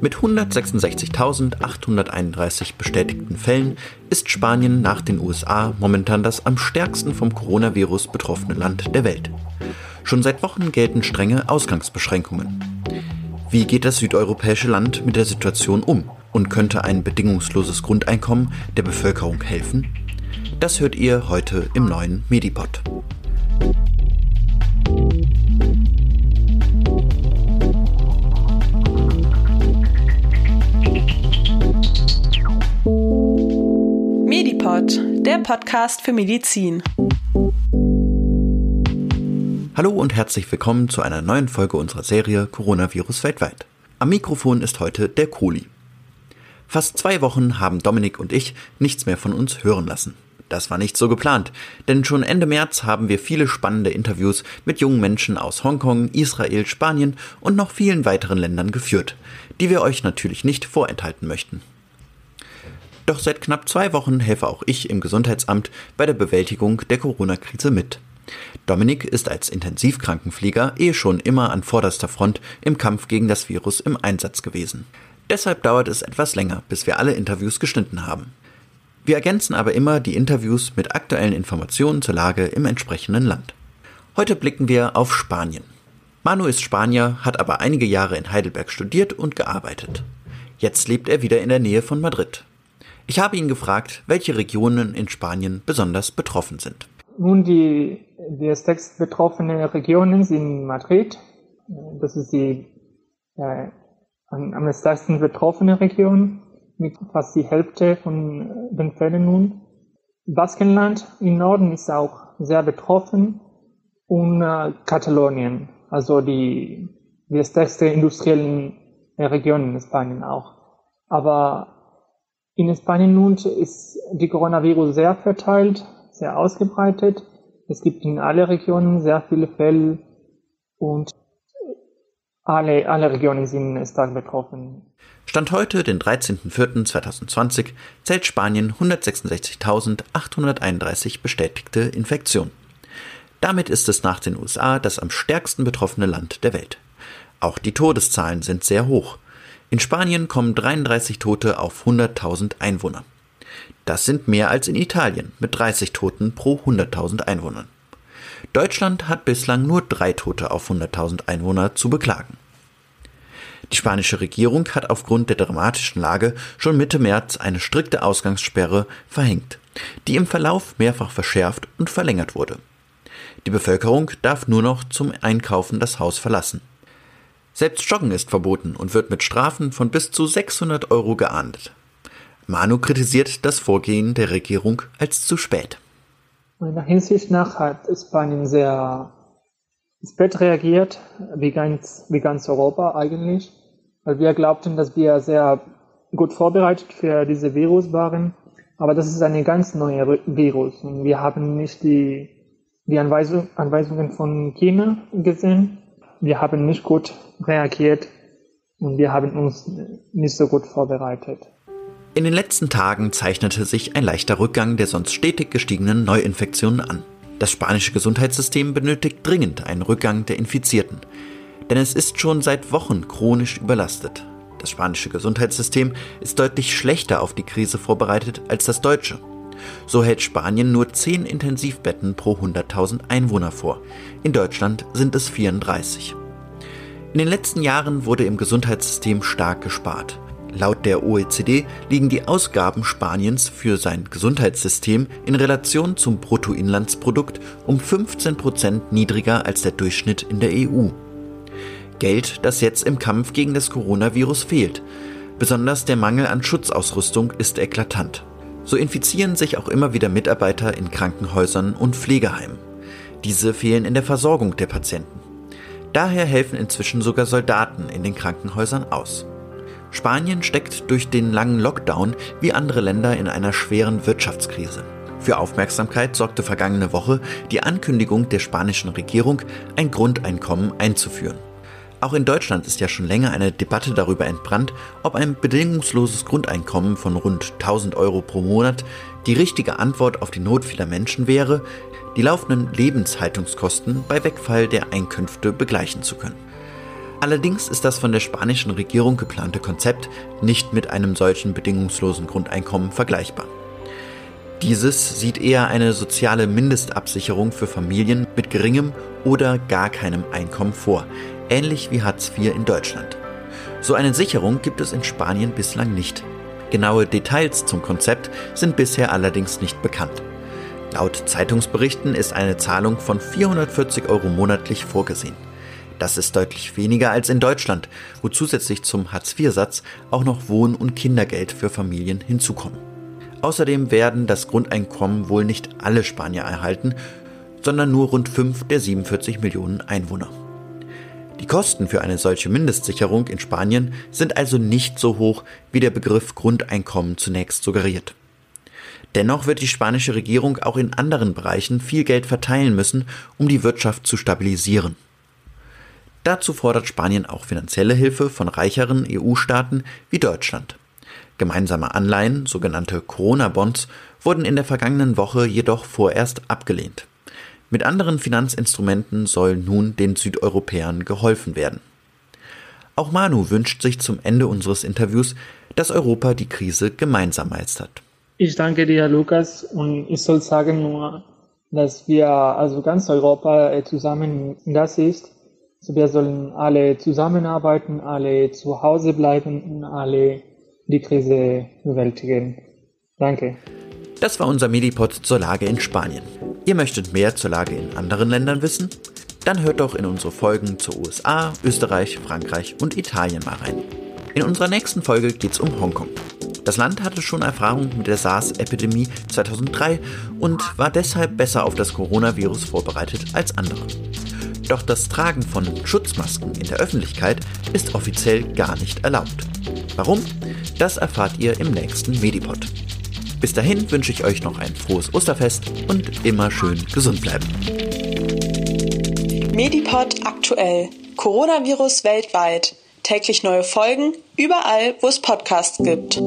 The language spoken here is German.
Mit 166.831 bestätigten Fällen ist Spanien nach den USA momentan das am stärksten vom Coronavirus betroffene Land der Welt. Schon seit Wochen gelten strenge Ausgangsbeschränkungen. Wie geht das südeuropäische Land mit der Situation um? Und könnte ein bedingungsloses Grundeinkommen der Bevölkerung helfen? Das hört ihr heute im neuen Medipod. Medipod, der Podcast für Medizin. Hallo und herzlich willkommen zu einer neuen Folge unserer Serie Coronavirus weltweit. Am Mikrofon ist heute der Kohli. Fast zwei Wochen haben Dominik und ich nichts mehr von uns hören lassen. Das war nicht so geplant, denn schon Ende März haben wir viele spannende Interviews mit jungen Menschen aus Hongkong, Israel, Spanien und noch vielen weiteren Ländern geführt, die wir euch natürlich nicht vorenthalten möchten. Doch seit knapp zwei Wochen helfe auch ich im Gesundheitsamt bei der Bewältigung der Corona-Krise mit. Dominik ist als Intensivkrankenpfleger eh schon immer an vorderster Front im Kampf gegen das Virus im Einsatz gewesen. Deshalb dauert es etwas länger, bis wir alle Interviews geschnitten haben. Wir ergänzen aber immer die Interviews mit aktuellen Informationen zur Lage im entsprechenden Land. Heute blicken wir auf Spanien. Manu ist Spanier, hat aber einige Jahre in Heidelberg studiert und gearbeitet. Jetzt lebt er wieder in der Nähe von Madrid. Ich habe ihn gefragt, welche Regionen in Spanien besonders betroffen sind. Nun, die, die sechs betroffenen Regionen sind Madrid, das ist die äh, am stärksten betroffene Region, mit fast die Hälfte von den Fällen nun. Baskenland im Norden ist auch sehr betroffen und äh, Katalonien, also die, die stärkste industrielle Region in Spanien auch. Aber in Spanien nun ist die Coronavirus sehr verteilt, sehr ausgebreitet. Es gibt in alle Regionen sehr viele Fälle und alle, alle Regionen sind stark betroffen. Stand heute, den 13.04.2020, zählt Spanien 166.831 bestätigte Infektionen. Damit ist es nach den USA das am stärksten betroffene Land der Welt. Auch die Todeszahlen sind sehr hoch. In Spanien kommen 33 Tote auf 100.000 Einwohner. Das sind mehr als in Italien mit 30 Toten pro 100.000 Einwohnern. Deutschland hat bislang nur drei Tote auf 100.000 Einwohner zu beklagen. Die spanische Regierung hat aufgrund der dramatischen Lage schon Mitte März eine strikte Ausgangssperre verhängt, die im Verlauf mehrfach verschärft und verlängert wurde. Die Bevölkerung darf nur noch zum Einkaufen das Haus verlassen. Selbst Joggen ist verboten und wird mit Strafen von bis zu 600 Euro geahndet. Manu kritisiert das Vorgehen der Regierung als zu spät. Meiner Hinsicht nach hat Spanien sehr spät reagiert, wie ganz, wie ganz Europa eigentlich, weil wir glaubten, dass wir sehr gut vorbereitet für diese Virus waren. Aber das ist eine ganz neue Virus und wir haben nicht die, die Anweisung, Anweisungen von China gesehen wir haben nicht gut reagiert und wir haben uns nicht so gut vorbereitet. In den letzten Tagen zeichnete sich ein leichter Rückgang der sonst stetig gestiegenen Neuinfektionen an. Das spanische Gesundheitssystem benötigt dringend einen Rückgang der Infizierten, denn es ist schon seit Wochen chronisch überlastet. Das spanische Gesundheitssystem ist deutlich schlechter auf die Krise vorbereitet als das deutsche. So hält Spanien nur 10 Intensivbetten pro 100.000 Einwohner vor. In Deutschland sind es 34. In den letzten Jahren wurde im Gesundheitssystem stark gespart. Laut der OECD liegen die Ausgaben Spaniens für sein Gesundheitssystem in Relation zum Bruttoinlandsprodukt um 15 Prozent niedriger als der Durchschnitt in der EU. Geld, das jetzt im Kampf gegen das Coronavirus fehlt. Besonders der Mangel an Schutzausrüstung ist eklatant. So infizieren sich auch immer wieder Mitarbeiter in Krankenhäusern und Pflegeheimen. Diese fehlen in der Versorgung der Patienten. Daher helfen inzwischen sogar Soldaten in den Krankenhäusern aus. Spanien steckt durch den langen Lockdown wie andere Länder in einer schweren Wirtschaftskrise. Für Aufmerksamkeit sorgte vergangene Woche die Ankündigung der spanischen Regierung, ein Grundeinkommen einzuführen. Auch in Deutschland ist ja schon länger eine Debatte darüber entbrannt, ob ein bedingungsloses Grundeinkommen von rund 1000 Euro pro Monat die richtige Antwort auf die Not vieler Menschen wäre, die laufenden Lebenshaltungskosten bei Wegfall der Einkünfte begleichen zu können. Allerdings ist das von der spanischen Regierung geplante Konzept nicht mit einem solchen bedingungslosen Grundeinkommen vergleichbar. Dieses sieht eher eine soziale Mindestabsicherung für Familien mit geringem oder gar keinem Einkommen vor, ähnlich wie Hartz IV in Deutschland. So eine Sicherung gibt es in Spanien bislang nicht. Genaue Details zum Konzept sind bisher allerdings nicht bekannt. Laut Zeitungsberichten ist eine Zahlung von 440 Euro monatlich vorgesehen. Das ist deutlich weniger als in Deutschland, wo zusätzlich zum Hartz-IV-Satz auch noch Wohn- und Kindergeld für Familien hinzukommen. Außerdem werden das Grundeinkommen wohl nicht alle Spanier erhalten, sondern nur rund 5 der 47 Millionen Einwohner. Die Kosten für eine solche Mindestsicherung in Spanien sind also nicht so hoch, wie der Begriff Grundeinkommen zunächst suggeriert. Dennoch wird die spanische Regierung auch in anderen Bereichen viel Geld verteilen müssen, um die Wirtschaft zu stabilisieren. Dazu fordert Spanien auch finanzielle Hilfe von reicheren EU-Staaten wie Deutschland. Gemeinsame Anleihen, sogenannte Corona-Bonds, wurden in der vergangenen Woche jedoch vorerst abgelehnt. Mit anderen Finanzinstrumenten soll nun den Südeuropäern geholfen werden. Auch Manu wünscht sich zum Ende unseres Interviews, dass Europa die Krise gemeinsam meistert. Ich danke dir, Lukas, und ich soll sagen nur, dass wir, also ganz Europa äh, zusammen das ist. Also wir sollen alle zusammenarbeiten, alle zu Hause bleiben und alle die Krise bewältigen. Danke. Das war unser Medipod zur Lage in Spanien. Ihr möchtet mehr zur Lage in anderen Ländern wissen? Dann hört doch in unsere Folgen zu USA, Österreich, Frankreich und Italien mal rein. In unserer nächsten Folge geht's um Hongkong. Das Land hatte schon Erfahrung mit der SARS-Epidemie 2003 und war deshalb besser auf das Coronavirus vorbereitet als andere. Doch das Tragen von Schutzmasken in der Öffentlichkeit ist offiziell gar nicht erlaubt. Warum? Das erfahrt ihr im nächsten Medipod. Bis dahin wünsche ich euch noch ein frohes Osterfest und immer schön gesund bleiben. Medipod aktuell. Coronavirus weltweit. Täglich neue Folgen, überall, wo es Podcasts gibt.